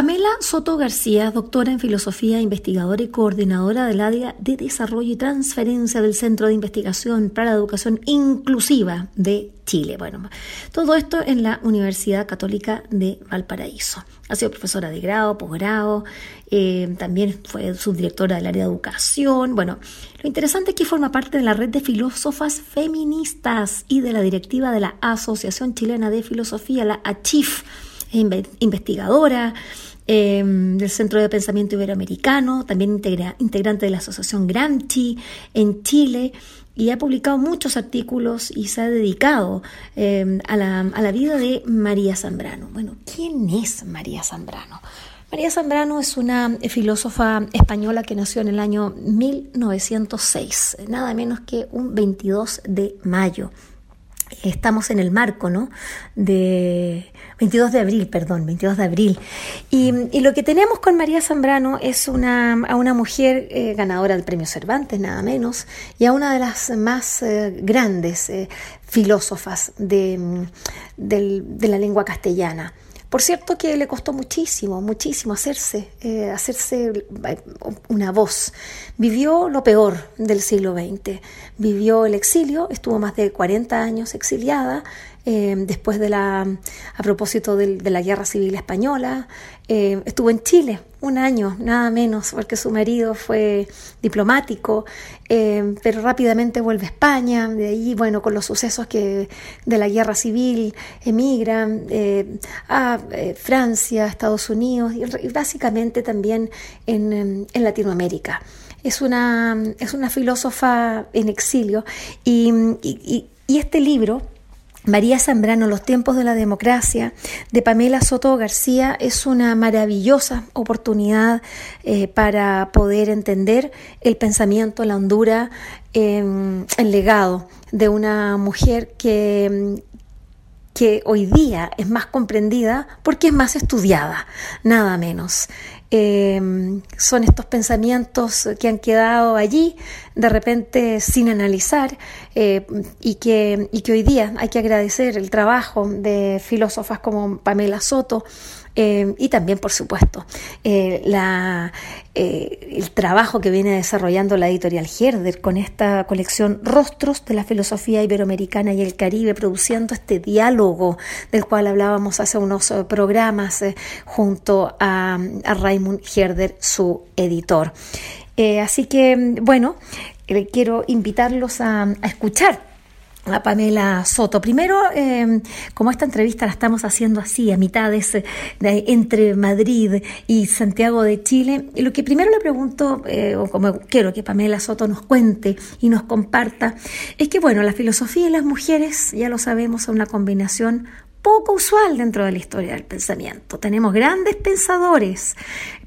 Pamela Soto García, doctora en filosofía, investigadora y coordinadora del área de desarrollo y transferencia del Centro de Investigación para la Educación Inclusiva de Chile. Bueno, todo esto en la Universidad Católica de Valparaíso. Ha sido profesora de grado, posgrado, eh, también fue subdirectora del área de educación. Bueno, lo interesante es que forma parte de la red de filósofas feministas y de la directiva de la Asociación Chilena de Filosofía, la ACHIF investigadora em, del Centro de Pensamiento Iberoamericano, también integrante de la Asociación Gramsci en Chile y ha publicado muchos artículos y se ha dedicado em, a, la, a la vida de María Zambrano. Bueno, ¿quién es María Zambrano? María Zambrano es una filósofa española que nació en el año 1906, nada menos que un 22 de mayo estamos en el marco, ¿no? De 22 de abril, perdón, 22 de abril. Y, lo que tenemos con María Zambrano es una, a una mujer eh, ganadora del premio Cervantes, nada menos, y a una de las más eh, grandes eh, filósofas de, de la lengua castellana. Por cierto que le costó muchísimo, muchísimo hacerse, eh, hacerse eh, una voz. Vivió lo peor del siglo XX. Vivió el exilio, estuvo más de 40 años exiliada, eh, después de la, a propósito de, la Guerra Civil Española. Eh, estuvo en Chile un año, nada menos, porque su marido fue diplomático, eh, pero rápidamente vuelve a España, de ahí, bueno, con los sucesos que de la Guerra Civil, emigra a Francia, Estados Unidos y, básicamente también en, Latinoamérica. Es una, es una filósofa en exilio y, y este libro María Zambrano, Los tiempos de la democracia, de Pamela Soto García, es una maravillosa oportunidad eh, para poder entender el pensamiento, la hondura, em, el legado de una mujer que, que hoy día es más comprendida porque es más estudiada, nada menos. Em, son estos pensamientos que han quedado allí de repente sin analizar eh, y, que, y que hoy día hay que agradecer el trabajo de filósofas como Pamela Soto, eh, y también, por supuesto, eh, eh, el trabajo que viene desarrollando la editorial Herder con esta colección Rostros de la Filosofía Iberoamericana y el Caribe, produciendo este diálogo del cual hablábamos hace unos programas junto a, a Raymond Herder, su editor. así que, bueno, quiero invitarlos a escuchar a Pamela Soto. Primero, em, como esta entrevista la estamos haciendo así, a mitades de, entre Madrid y Santiago de Chile, lo que primero le pregunto, eh, o como quiero que Pamela Soto nos cuente y nos comparta, es que, bueno, la filosofía y las mujeres, ya lo sabemos, son una combinación poco usual dentro de la historia del pensamiento. Tenemos grandes pensadores,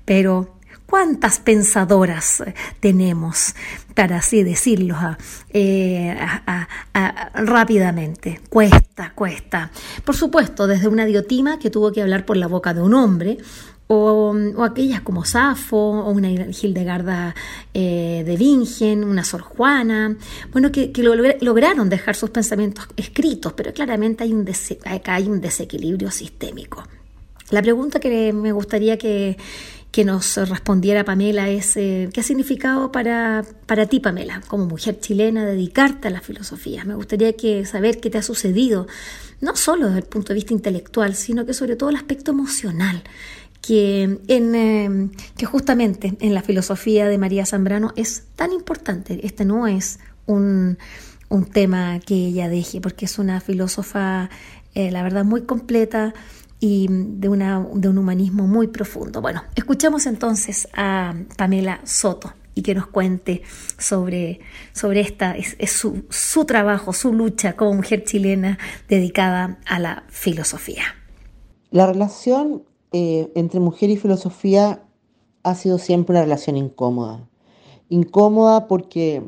pero ¿Cuántas pensadoras tenemos, para así decirlo, eh, rápidamente? Cuesta, cuesta. Por supuesto, desde una diotima que tuvo que hablar por la boca de un hombre, o, aquellas como Safo, o una Hildegarda eh, de Bingen, una Sor Juana, bueno, que, lograron dejar sus pensamientos escritos, pero claramente acá hay un desequilibrio sistémico. La pregunta que me gustaría que, que nos respondiera Pamela es eh, qué ha significado para, para ti, Pamela, como mujer chilena, dedicarte a la filosofía. Me gustaría que saber qué te ha sucedido, no solo desde el punto de vista intelectual, sino que sobre todo el aspecto emocional, que, en, eh, que justamente en la filosofía de María Zambrano es tan importante. Este no es un, un tema que ella deje, porque es una filósofa, eh, la verdad, muy completa, y de, una, de un humanismo muy profundo. Bueno, escuchamos entonces a Pamela Soto y que nos cuente sobre, sobre esta, es, su, su, trabajo, su lucha como mujer chilena dedicada a la filosofía. La relación eh, entre mujer y filosofía ha sido siempre una relación incómoda. Incómoda porque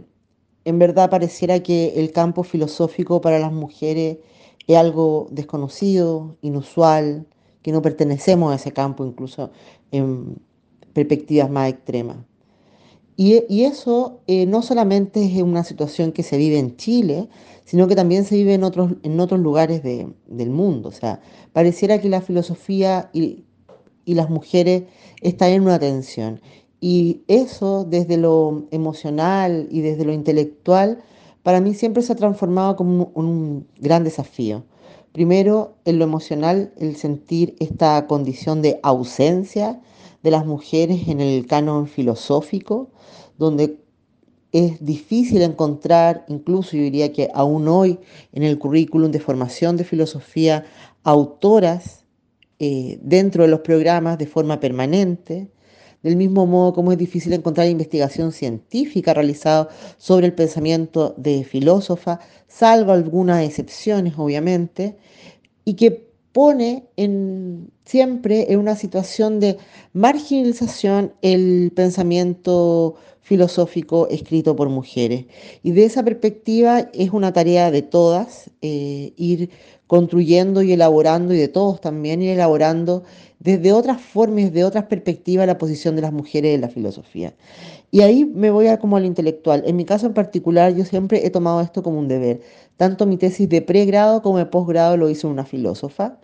en verdad pareciera que el campo filosófico para las mujeres es algo desconocido, inusual, que no pertenecemos a ese campo incluso en perspectivas más extremas. Y, eso eh, no solamente es una situación que se vive en Chile, sino que también se vive en otros, en otros lugares del mundo. O sea, pareciera que la filosofía y, y las mujeres están en una tensión. Y eso desde lo emocional y desde lo intelectual, para mí siempre se ha transformado como un, gran desafío. Primero, en lo emocional, el sentir esta condición de ausencia de las mujeres en el canon filosófico, donde es difícil encontrar, incluso yo diría que aún hoy en el currículum de formación de filosofía, autoras eh, dentro de los programas de forma permanente, del mismo modo como es difícil encontrar investigación científica realizada sobre el pensamiento de filósofa, salvo algunas excepciones, obviamente, y que pone siempre en una situación de marginalización el pensamiento filosófico escrito por mujeres. Y de esa perspectiva es una tarea de todas eh, ir construyendo y elaborando, y de todos también ir elaborando desde otras formas, de otras perspectivas, la posición de las mujeres en la filosofía. Y ahí me voy a como al intelectual. En mi caso en particular, yo siempre he tomado esto como un deber. Tanto mi tesis de pregrado como de posgrado lo hizo una filósofa,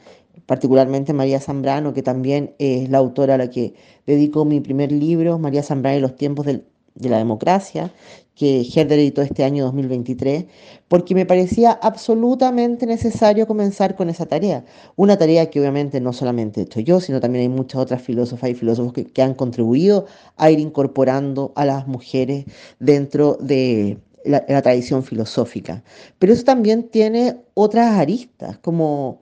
particularmente María Zambrano, que también es la autora a la que dedico mi primer libro, María Zambrano y los tiempos del de la democracia, que Herder editó este año 2023, porque me parecía absolutamente necesario comenzar con esa tarea. Una tarea que obviamente no solamente he hecho yo, sino también hay muchas otras filósofas y filósofos que, han contribuido a ir incorporando a las mujeres dentro de la, la tradición filosófica. Pero eso también tiene otras aristas, como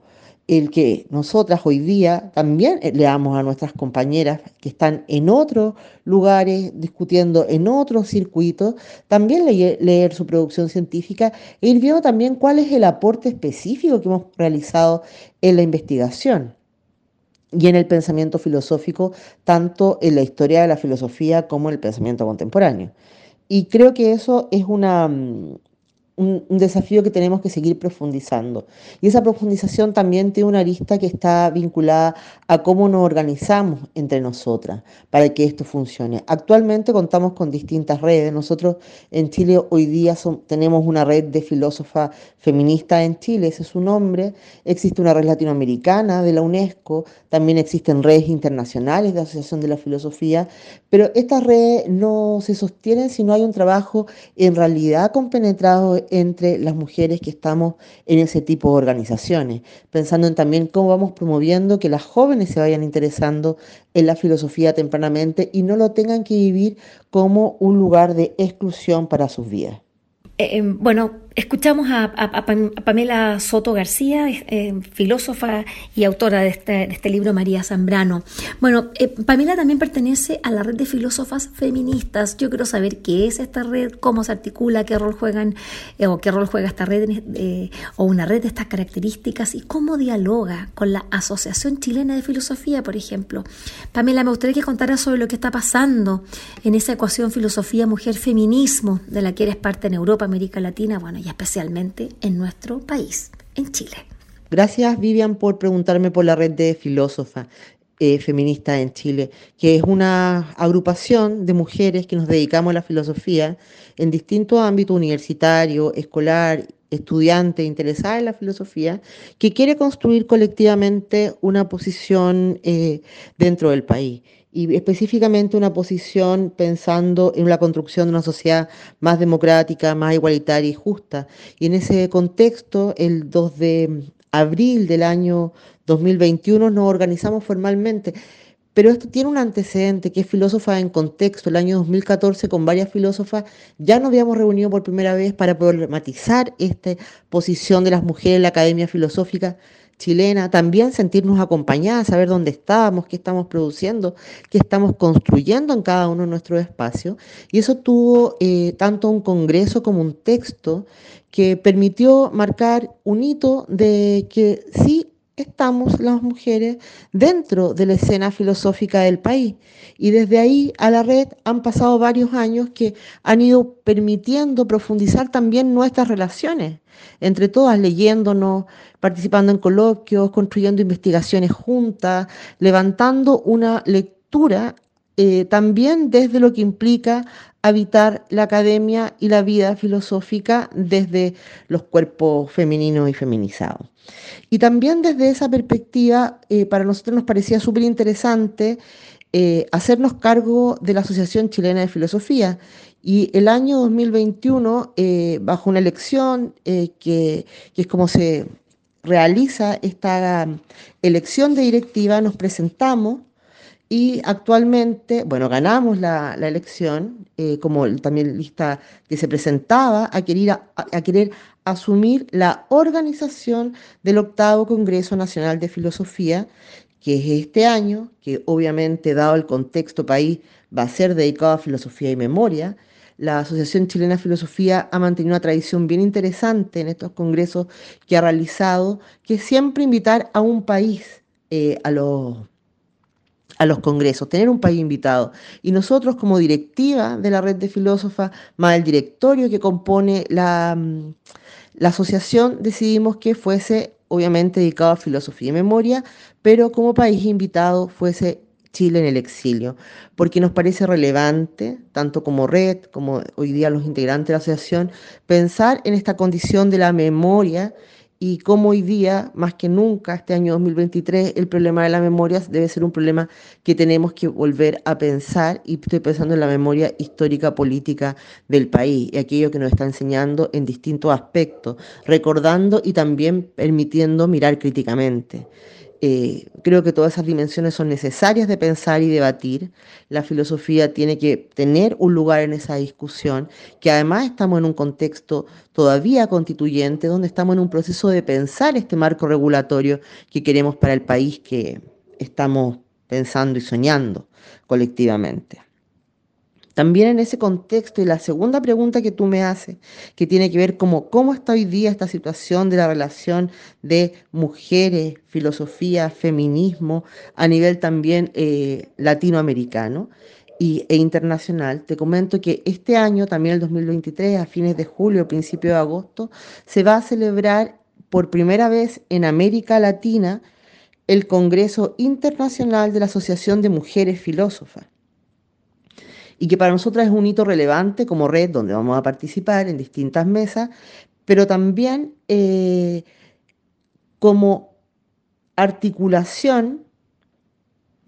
el que nosotras hoy día también leamos a nuestras compañeras que están en otros lugares, discutiendo en otros circuitos, también leer, su producción científica e ir viendo también cuál es el aporte específico que hemos realizado en la investigación y en el pensamiento filosófico, tanto en la historia de la filosofía como en el pensamiento contemporáneo. Y creo que eso es una, mm, un, desafío que tenemos que seguir profundizando. Y esa profundización también tiene una arista que está vinculada a cómo nos organizamos entre nosotras para que esto funcione. Actualmente contamos con distintas redes. Nosotros en Chile hoy día tenemos una red de filósofas feministas en Chile, ese es su nombre. Existe una red latinoamericana de la UNESCO, también existen redes internacionales de Asociación de la Filosofía, pero estas redes no se sostienen si no hay un trabajo en realidad compenetrado entre las mujeres que estamos en ese tipo de organizaciones, pensando en también cómo vamos promoviendo que las jóvenes se vayan interesando en la filosofía tempranamente y no lo tengan que vivir como un lugar de exclusión para sus vidas. Eh, em, bueno, Escuchamos a, Pamela Soto García, eh, filósofa y autora este, de este, libro María Zambrano. Bueno, eh, Pamela también pertenece a la red de filósofas feministas. Yo quiero saber qué es esta red, cómo se articula, qué rol juegan eh, o qué rol juega esta red o una red de estas características y cómo dialoga con la Asociación Chilena de Filosofía, por ejemplo. Pamela, me gustaría que contara sobre lo que está pasando en esa ecuación filosofía mujer-feminismo de la que eres parte en Europa, América Latina, bueno, y especialmente en nuestro país, en Chile. Gracias Vivian por preguntarme por la red de filósofas eh, feministas en Chile, que es una agrupación de mujeres que nos dedicamos a la filosofía en distintos ámbitos universitario, escolar, estudiante interesada en la filosofía, que quiere construir colectivamente una posición eh, dentro del país y específicamente una posición pensando en la construcción de una sociedad más democrática, más igualitaria y justa. Y en ese contexto, el 2 de abril del año 2021 nos organizamos formalmente. Pero esto tiene un antecedente que es filósofa en contexto. El año 2014 con varias filósofas ya nos habíamos reunido por primera vez para problematizar esta posición de las mujeres en la academia filosófica chilena, también sentirnos acompañadas, saber dónde estábamos, qué estamos produciendo, qué estamos construyendo en cada uno de nuestros espacios. Y eso tuvo eh, tanto un congreso como un texto que permitió marcar un hito de que sí estamos las mujeres dentro de la escena filosófica del país. Y desde ahí a la red han pasado varios años que han ido permitiendo profundizar también nuestras relaciones entre todas, leyéndonos, participando en coloquios, construyendo investigaciones juntas, levantando una lectura eh, también desde lo que implica habitar la academia y la vida filosófica desde los cuerpos femeninos y feminizados. Y también desde esa perspectiva, eh, para nosotros nos parecía súper interesante eh, hacernos cargo de la Asociación Chilena de Filosofía. Y el año 2021, bajo una elección que, que es como se realiza esta elección de directiva, nos presentamos y actualmente, bueno, ganamos la, elección, eh, como también lista que se presentaba a querer, a, querer asumir la organización del octavo Congreso Nacional de Filosofía, que es este año, que obviamente dado el contexto país va a ser dedicado a filosofía y memoria. La Asociación Chilena de Filosofía ha mantenido una tradición bien interesante en estos congresos que ha realizado, que es siempre invitar a un país eh, a los a los congresos, tener un país invitado. Y nosotros como directiva de la red de filósofas, más el directorio que compone la, mm, la asociación, decidimos que fuese obviamente dedicado a filosofía y memoria, pero como país invitado fuese Chile en el exilio, porque nos parece relevante, tanto como red, como hoy día los integrantes de la asociación, pensar en esta condición de la memoria y como hoy día, más que nunca, este año 2023, el problema de la memoria debe ser un problema que tenemos que volver a pensar y estoy pensando en la memoria histórica política del país y aquello que nos está enseñando en distintos aspectos, recordando y también permitiendo mirar críticamente. Eh, creo que todas esas dimensiones son necesarias de pensar y debatir. La filosofía tiene que tener un lugar en esa discusión, que además estamos en un contexto todavía constituyente, donde estamos en un proceso de pensar este marco regulatorio que queremos para el país que estamos pensando y soñando colectivamente. También en ese contexto, y la segunda pregunta que tú me haces, que tiene que ver como cómo está hoy día esta situación de la relación de mujeres, filosofía, feminismo, a nivel también eh, latinoamericano y, e internacional, te comento que este año, también el 2023, a fines de julio, principio de agosto, se va a celebrar por primera vez en América Latina el Congreso Internacional de la Asociación de Mujeres Filósofas y que para nosotras es un hito relevante como red donde vamos a participar en distintas mesas, pero también eh, como articulación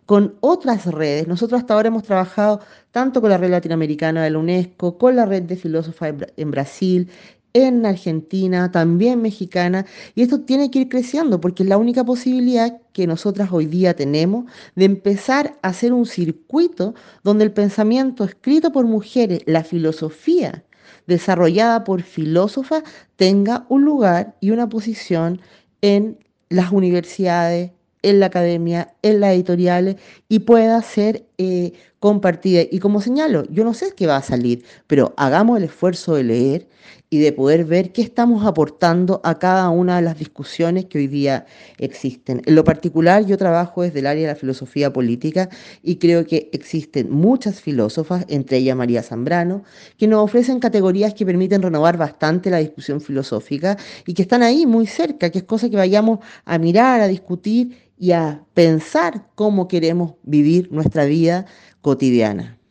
con otras redes. Nosotros hasta ahora hemos trabajado tanto con la red latinoamericana de la UNESCO, con la red de filósofas en Brasil, en Argentina, también mexicana, y esto tiene que ir creciendo porque es la única posibilidad que nosotras hoy día tenemos de empezar a hacer un circuito donde el pensamiento escrito por mujeres, la filosofía desarrollada por filósofas, tenga un lugar y una posición en las universidades, en la academia, en las editoriales y pueda ser eh, compartida. Y como señalo, yo no sé qué va a salir, pero hagamos el esfuerzo de leer y de poder ver qué estamos aportando a cada una de las discusiones que hoy día existen. En lo particular, yo trabajo desde el área de la filosofía política y creo que existen muchas filósofas, entre ellas María Zambrano, que nos ofrecen categorías que permiten renovar bastante la discusión filosófica y que están ahí muy cerca, que es cosa que vayamos a mirar, a discutir y a pensar cómo queremos vivir nuestra vida cotidiana.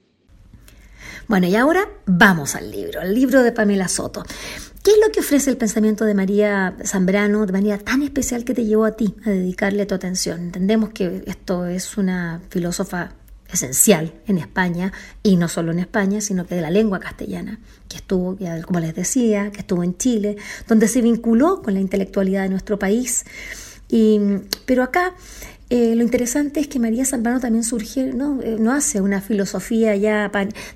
Bueno, y ahora vamos al libro, al libro de Pamela Soto. ¿Qué es lo que ofrece el pensamiento de María Zambrano de manera tan especial que te llevó a ti a dedicarle tu atención? Entendemos que esto es una filósofa esencial en España, y no solo en España, sino que de la lengua castellana, que estuvo, como les decía, que estuvo en Chile, donde se vinculó con la intelectualidad de nuestro país. Y, pero acá eh, lo interesante es que María Zambrano también surge, ¿no? Eh, hace una filosofía ya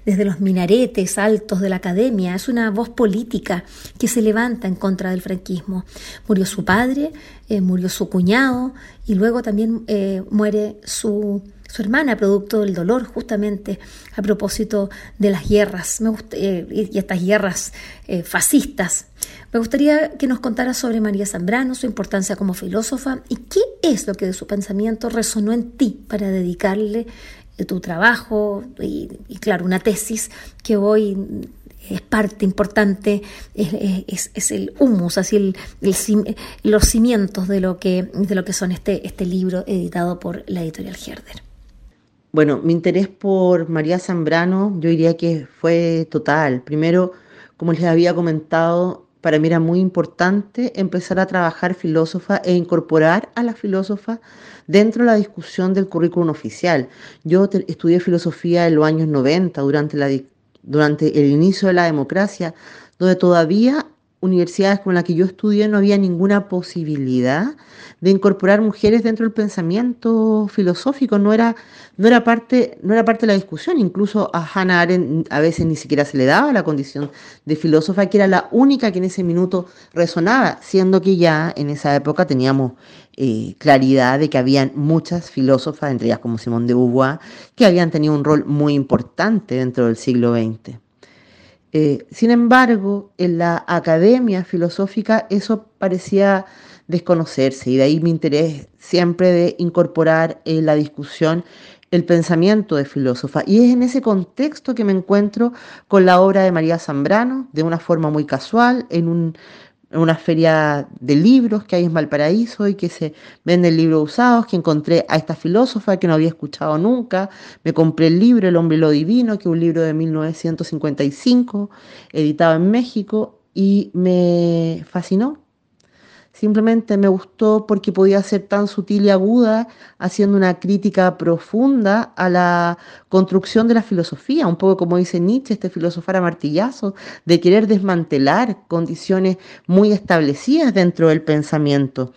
desde los minaretes altos de la academia, es una voz política que se levanta en contra del franquismo. Murió su padre, eh, murió su cuñado y luego también muere su, su hermana, producto del dolor, justamente a propósito de las guerras me y estas guerras fascistas me gustaría que nos contara sobre María Zambrano, su importancia como filósofa y qué es lo que de su pensamiento resonó en ti para dedicarle eh, tu trabajo y, claro, una tesis que hoy es parte importante, es, el humus, así los cimientos de lo que, de lo que son este, este libro editado por la editorial Herder. Bueno, mi interés por María Zambrano yo diría que fue total. Primero, como les había comentado, para mí era muy importante empezar a trabajar filósofa e incorporar a la filósofa dentro de la discusión del currículum oficial. Yo estudié filosofía en los años 90, durante, durante el inicio de la democracia, donde todavía universidades como la que yo estudié no había ninguna posibilidad de incorporar mujeres dentro del pensamiento filosófico, no era, no era, parte, no era parte de la discusión, incluso a Hannah Arendt a veces ni siquiera se le daba la condición de filósofa, que era la única que en ese minuto resonaba, siendo que ya en esa época teníamos eh, claridad de que habían muchas filósofas, entre ellas como Simone de Beauvoir, que habían tenido un rol muy importante dentro del siglo XX. Eh, sin embargo, en la academia filosófica eso parecía desconocerse y de ahí mi interés siempre de incorporar en la discusión el pensamiento de filósofa. Y es en ese contexto que me encuentro con la obra de María Zambrano, de una forma muy casual, en un una feria de libros que hay en Valparaíso y que se venden libros usados, que encontré a esta filósofa que no había escuchado nunca. Me compré el libro El hombre y lo divino, que es un libro de 1955, editado en México, y me fascinó. Simplemente me gustó porque podía ser tan sutil y aguda, haciendo una crítica profunda a la construcción de la filosofía, un poco como dice Nietzsche, este filosofar a martillazo, de querer desmantelar condiciones muy establecidas dentro del pensamiento.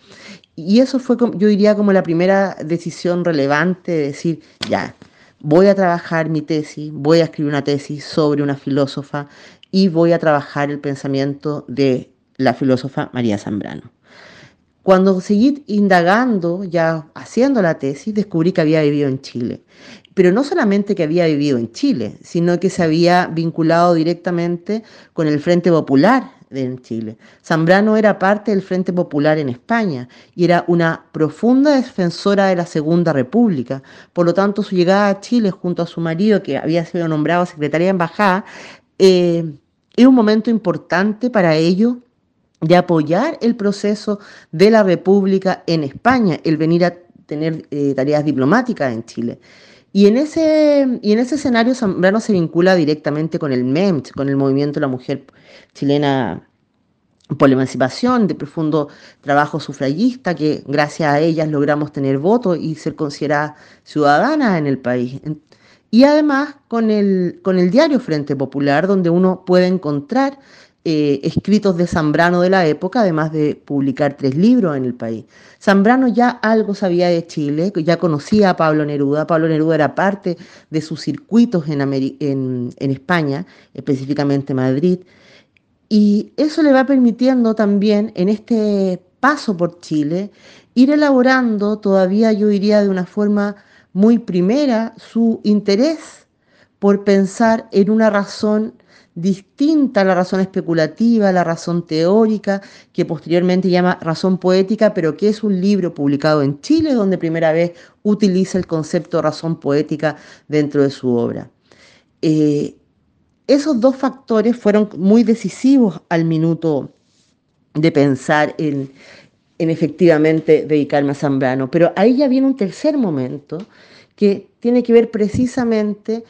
Y eso fue, yo diría, como la primera decisión relevante de decir, ya, voy a trabajar mi tesis, voy a escribir una tesis sobre una filósofa y voy a trabajar el pensamiento de la filósofa María Zambrano. Cuando seguí indagando, ya haciendo la tesis, descubrí que había vivido en Chile. Pero no solamente que había vivido en Chile, sino que se había vinculado directamente con el Frente Popular en Chile. Zambrano era parte del Frente Popular en España y era una profunda defensora de la Segunda República. Por lo tanto, su llegada a Chile junto a su marido, que había sido nombrado secretaria de embajada, eh, era un momento importante para ellos de apoyar el proceso de la República en España, el venir a tener eh, tareas diplomáticas en Chile. Y en, ese, y en ese escenario Zambrano se vincula directamente con el MEMCH, con el movimiento de la mujer chilena por la emancipación, de profundo trabajo sufragista, que gracias a ellas logramos tener voto y ser considerada ciudadana en el país. Y además con el, con el diario Frente Popular, donde uno puede encontrar eh, escritos de Zambrano de la época, además de publicar tres libros en el país. Zambrano ya algo sabía de Chile, ya conocía a Pablo Neruda. Pablo Neruda era parte de sus circuitos en, en España, específicamente Madrid. Y eso le va permitiendo también en este paso por Chile ir elaborando todavía, yo diría, de una forma muy primera su interés por pensar en una razón distinta a la razón especulativa, la razón teórica, que posteriormente llama razón poética, pero que es un libro publicado en Chile donde primera vez utiliza el concepto de razón poética dentro de su obra. Eh, esos dos factores fueron muy decisivos al minuto de pensar en, en efectivamente dedicarme a Zambrano, pero ahí ya viene un tercer momento que tiene que ver precisamente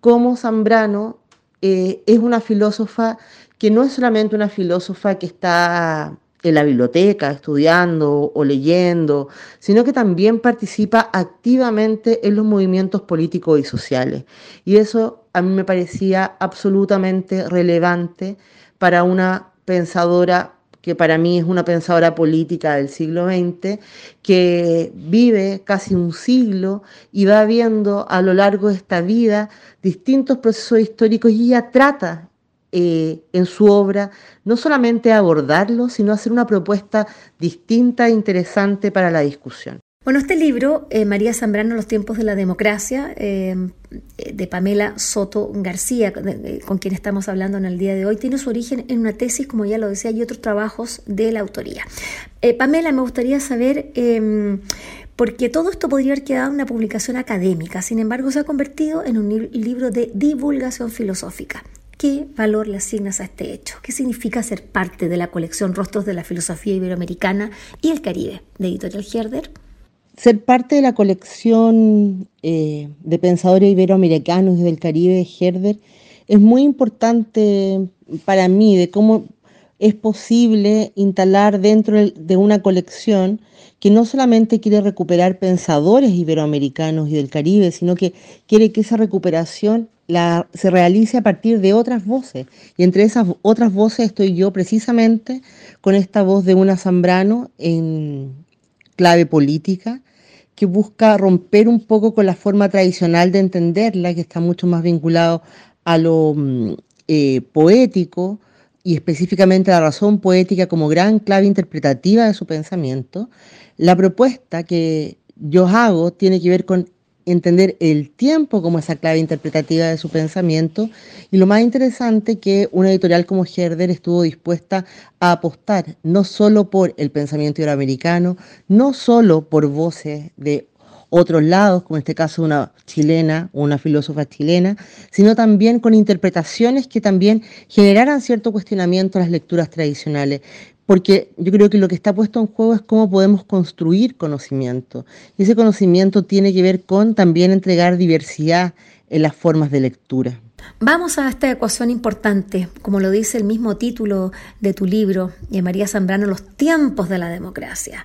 cómo Zambrano eh, es una filósofa que no es solamente una filósofa que está en la biblioteca estudiando o leyendo, sino que también participa activamente en los movimientos políticos y sociales. Y eso a mí me parecía absolutamente relevante para una pensadora que para mí es una pensadora política del siglo XX, que vive casi un siglo y va viendo a lo largo de esta vida distintos procesos históricos y ella trata eh, en su obra no solamente abordarlo, sino hacer una propuesta distinta e interesante para la discusión. Bueno, este libro, eh, María Zambrano, Los tiempos de la democracia, eh, de Pamela Soto García, con quien estamos hablando en el día de hoy, tiene su origen en una tesis, como ya lo decía, y otros trabajos de la autoría. Eh, Pamela, me gustaría saber, em, porque todo esto podría haber quedado una publicación académica, sin embargo se ha convertido en un libro de divulgación filosófica. ¿Qué valor le asignas a este hecho? ¿Qué significa ser parte de la colección Rostros de la Filosofía Iberoamericana y el Caribe de Editorial Herder? Ser parte de la colección eh, de pensadores iberoamericanos del Caribe de Herder es muy importante para mí de cómo es posible instalar dentro de una colección que no solamente quiere recuperar pensadores iberoamericanos y del Caribe, sino que quiere que esa recuperación se realice a partir de otras voces. Y entre esas otras voces estoy yo precisamente con esta voz de una Zambrano en clave política, que busca romper un poco con la forma tradicional de entenderla, que está mucho más vinculado a lo mm, eh, poético y específicamente a la razón poética como gran clave interpretativa de su pensamiento. La propuesta que yo hago tiene que ver con entender el tiempo como esa clave interpretativa de su pensamiento. Y lo más interesante que una editorial como Herder estuvo dispuesta a apostar no solo por el pensamiento iberoamericano, no solo por voces de otros lados, como en este caso una chilena, una filósofa chilena, sino también con interpretaciones que también generaran cierto cuestionamiento a las lecturas tradicionales porque yo creo que lo que está puesto en juego es cómo podemos construir conocimiento. Y ese conocimiento tiene que ver con también entregar diversidad en las formas de lectura. Vamos a esta ecuación importante, como lo dice el mismo título de tu libro, de María Zambrano, Los tiempos de la democracia.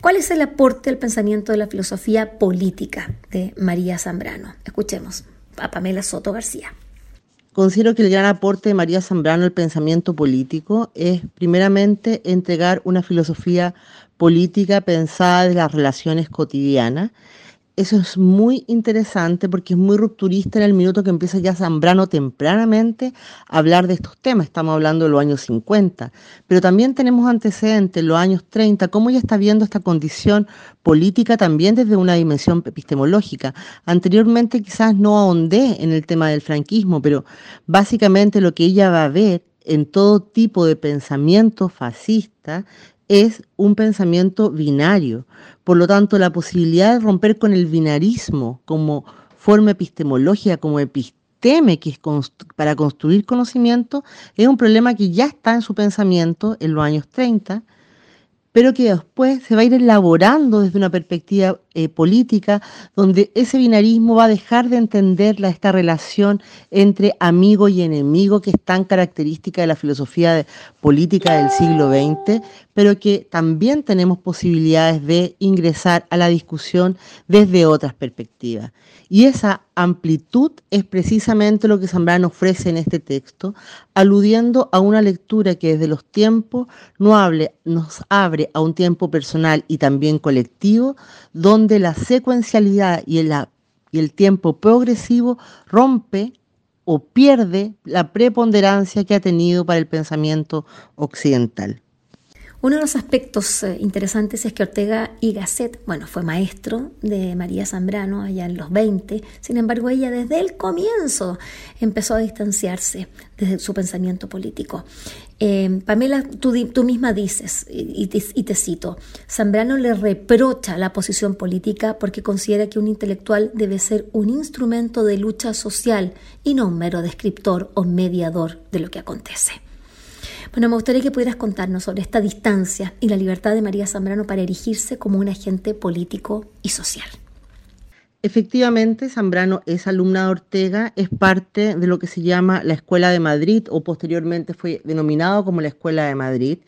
¿Cuál es el aporte al pensamiento de la filosofía política de María Zambrano? Escuchemos a Pamela Soto García. Considero que el gran aporte de María Zambrano al pensamiento político es primeramente entregar una filosofía política pensada de las relaciones cotidianas eso es muy interesante porque es muy rupturista en el minuto que empieza ya Zambrano tempranamente a hablar de estos temas. Estamos hablando de los años 50, pero también tenemos antecedentes, los años 30, cómo ella está viendo esta condición política también desde una dimensión epistemológica. Anteriormente quizás no ahondé en el tema del franquismo, pero básicamente lo que ella va a ver en todo tipo de pensamiento fascista es un pensamiento binario. Por lo tanto, la posibilidad de romper con el binarismo como forma epistemológica, como episteme, que es para construir conocimiento, es un problema que ya está en su pensamiento en los años 30 pero que después se va a ir elaborando desde una perspectiva eh, política, donde ese binarismo va a dejar de entender esta relación entre amigo y enemigo que es tan característica de la filosofía política del siglo XX, pero que también tenemos posibilidades de ingresar a la discusión desde otras perspectivas. Y esa amplitud es precisamente lo que Zambrano ofrece en este texto, aludiendo a una lectura que desde los tiempos no hable, nos abre a un tiempo personal y también colectivo, donde la secuencialidad y el, y el tiempo progresivo rompe o pierde la preponderancia que ha tenido para el pensamiento occidental. Uno de los aspectos eh, interesantes es que Ortega y Gasset, bueno, fue maestro de María Zambrano allá en los 20, sin embargo ella desde el comienzo empezó a distanciarse de su pensamiento político. Eh, Pamela, tú, misma dices, y te, cito, Zambrano le reprocha la posición política porque considera que un intelectual debe ser un instrumento de lucha social y no un mero descriptor o mediador de lo que acontece. Bueno, me gustaría que pudieras contarnos sobre esta distancia y la libertad de María Zambrano para erigirse como un agente político y social. Efectivamente, Zambrano es alumna de Ortega, es parte de lo que se llama la Escuela de Madrid o posteriormente fue denominado como la Escuela de Madrid,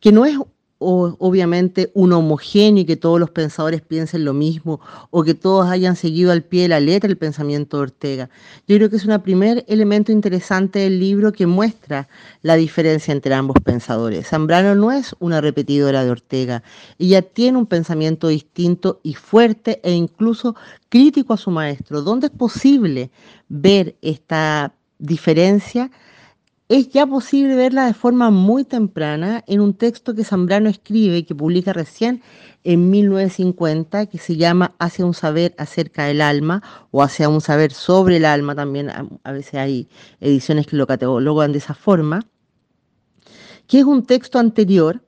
que no es o, obviamente un homogéneo y que todos los pensadores piensen lo mismo o que todos hayan seguido al pie de la letra el pensamiento de Ortega. Yo creo que es un primer elemento interesante del libro que muestra la diferencia entre ambos pensadores. Zambrano no es una repetidora de Ortega, ella tiene un pensamiento distinto y fuerte e incluso crítico a su maestro. ¿Dónde es posible ver esta diferencia? Es ya posible verla de forma muy temprana en un texto que Zambrano escribe que publica recién en 1950, que se llama Hacia un saber acerca del alma o Hacia un saber sobre el alma, también a, veces hay ediciones que lo catalogan de esa forma, que es un texto anterior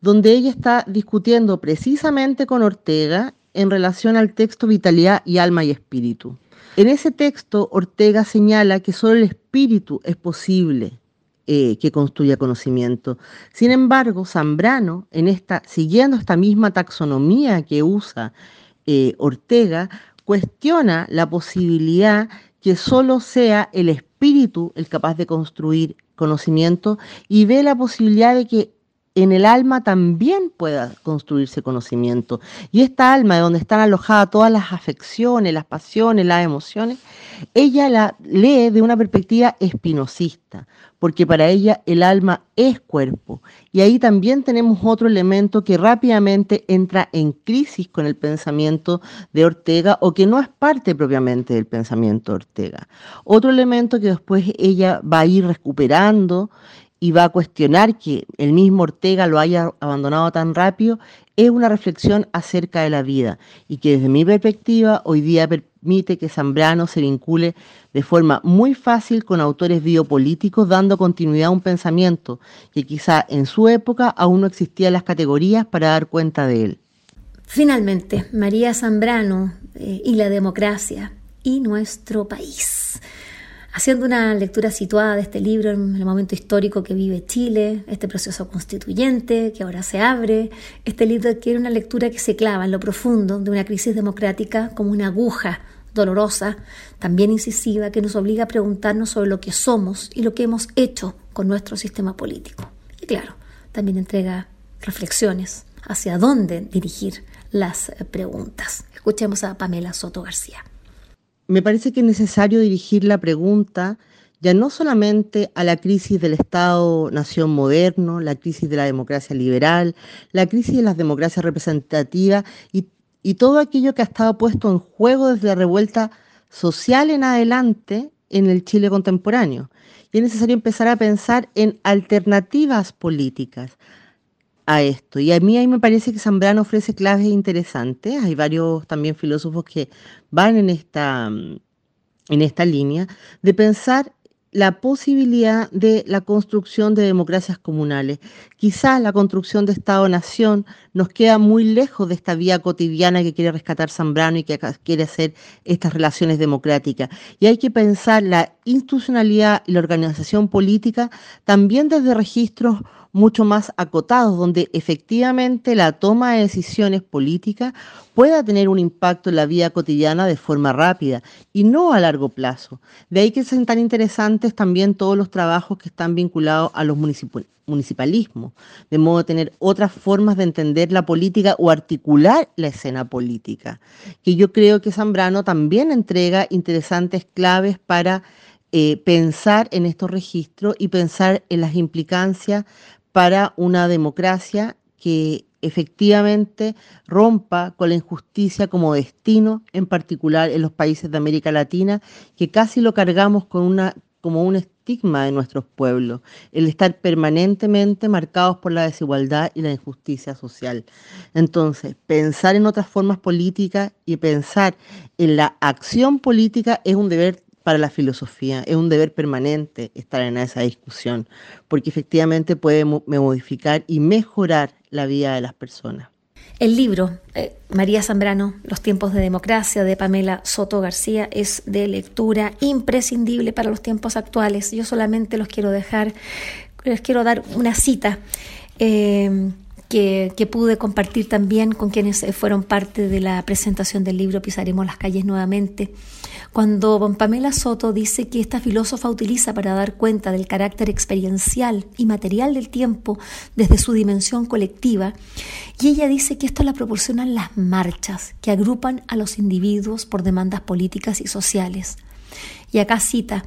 donde ella está discutiendo precisamente con Ortega en relación al texto Vitalidad y Alma y Espíritu. En ese texto, Ortega señala que solo el espíritu es posible eh, que construya conocimiento. Sin embargo, Zambrano, en esta, siguiendo esta misma taxonomía que usa eh, Ortega cuestiona la posibilidad que solo sea el espíritu el capaz de construir conocimiento y ve la posibilidad de que en el alma también pueda construirse conocimiento. Y esta alma, de donde están alojadas todas las afecciones, las pasiones, las emociones, ella la lee de una perspectiva espinosista, porque para ella el alma es cuerpo. Y ahí también tenemos otro elemento que rápidamente entra en crisis con el pensamiento de Ortega o que no es parte propiamente del pensamiento de Ortega. Otro elemento que después ella va a ir recuperando y va a cuestionar que el mismo Ortega lo haya abandonado tan rápido, es una reflexión acerca de la vida y que desde mi perspectiva hoy día permite que Zambrano se vincule de forma muy fácil con autores biopolíticos, dando continuidad a un pensamiento que quizá en su época aún no existían las categorías para dar cuenta de él. Finalmente, María Zambrano eh, y la democracia y nuestro país. Haciendo una lectura situada de este libro en el momento histórico que vive Chile, este proceso constituyente que ahora se abre, este libro adquiere una lectura que se clava en lo profundo de una crisis democrática como una aguja dolorosa, también incisiva, que nos obliga a preguntarnos sobre lo que somos y lo que hemos hecho con nuestro sistema político. Y claro, también entrega reflexiones hacia dónde dirigir las preguntas. Escuchemos a Pamela Soto García me parece que es necesario dirigir la pregunta ya no solamente a la crisis del Estado-nación moderno, la crisis de la democracia liberal, la crisis de las democracias representativas y, y todo aquello que ha estado puesto en juego desde la revuelta social en adelante en el Chile contemporáneo. Y es necesario empezar a pensar en alternativas políticas, a esto. Y a mí ahí me parece que Zambrano ofrece claves interesantes. Hay varios también filósofos que van en esta, mm, en esta línea de pensar la posibilidad de la construcción de democracias comunales. Quizás la construcción de Estado-Nación nos queda muy lejos de esta vía cotidiana que quiere rescatar Zambrano y que quiere hacer estas relaciones democráticas. Y hay que pensar la institucionalidad y la organización política también desde registros mucho más acotados, donde efectivamente la toma de decisiones políticas pueda tener un impacto en la vida cotidiana de forma rápida y no a largo plazo. De ahí que sean tan interesantes también todos los trabajos que están vinculados a los municipalismos, de modo de tener otras formas de entender la política o articular la escena política, que yo creo que Zambrano también entrega interesantes claves para eh, pensar en estos registros y pensar en las implicancias para una democracia que efectivamente rompa con la injusticia como destino, en particular en los países de América Latina, que casi lo cargamos con una, como un estigma de nuestros pueblos, el estar permanentemente marcados por la desigualdad y la injusticia social. Entonces, pensar en otras formas políticas y pensar en la acción política es un deber para la filosofía. Es un deber permanente estar en esa discusión, porque efectivamente puede modificar y mejorar la vida de las personas. El libro, eh, María Zambrano, Los tiempos de democracia, de Pamela Soto García, es de lectura imprescindible para los tiempos actuales. Yo solamente los quiero dejar, les quiero dar una cita. Eh, que, que, pude compartir también con quienes fueron parte de la presentación del libro Pisaremos las calles nuevamente cuando Pamela Soto dice que esta filósofa utiliza para dar cuenta del carácter experiencial y material del tiempo desde su dimensión colectiva, y ella dice que esto la proporcionan las marchas que agrupan a los individuos por demandas políticas y sociales. Y acá cita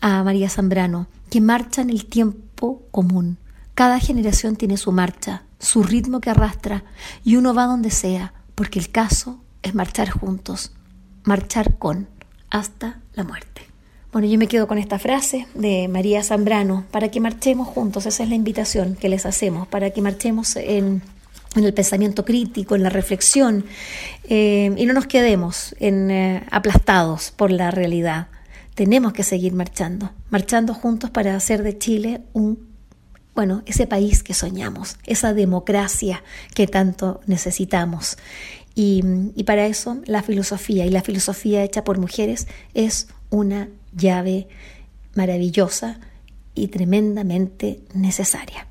a María Zambrano, que marcha en el tiempo común. Cada generación tiene su marcha, su ritmo que arrastra, y uno va donde sea, porque el caso es marchar juntos, marchar con hasta la muerte. Bueno, yo me quedo con esta frase de María Zambrano, para que marchemos juntos, esa es la invitación que les hacemos, para que marchemos en, el pensamiento crítico, en la reflexión, eh, y no nos quedemos eh, aplastados por la realidad. Tenemos que seguir marchando, marchando juntos para hacer de Chile un, bueno, ese país que soñamos, esa democracia que tanto necesitamos. Y, para eso la filosofía y la filosofía hecha por mujeres es una llave maravillosa y tremendamente necesaria.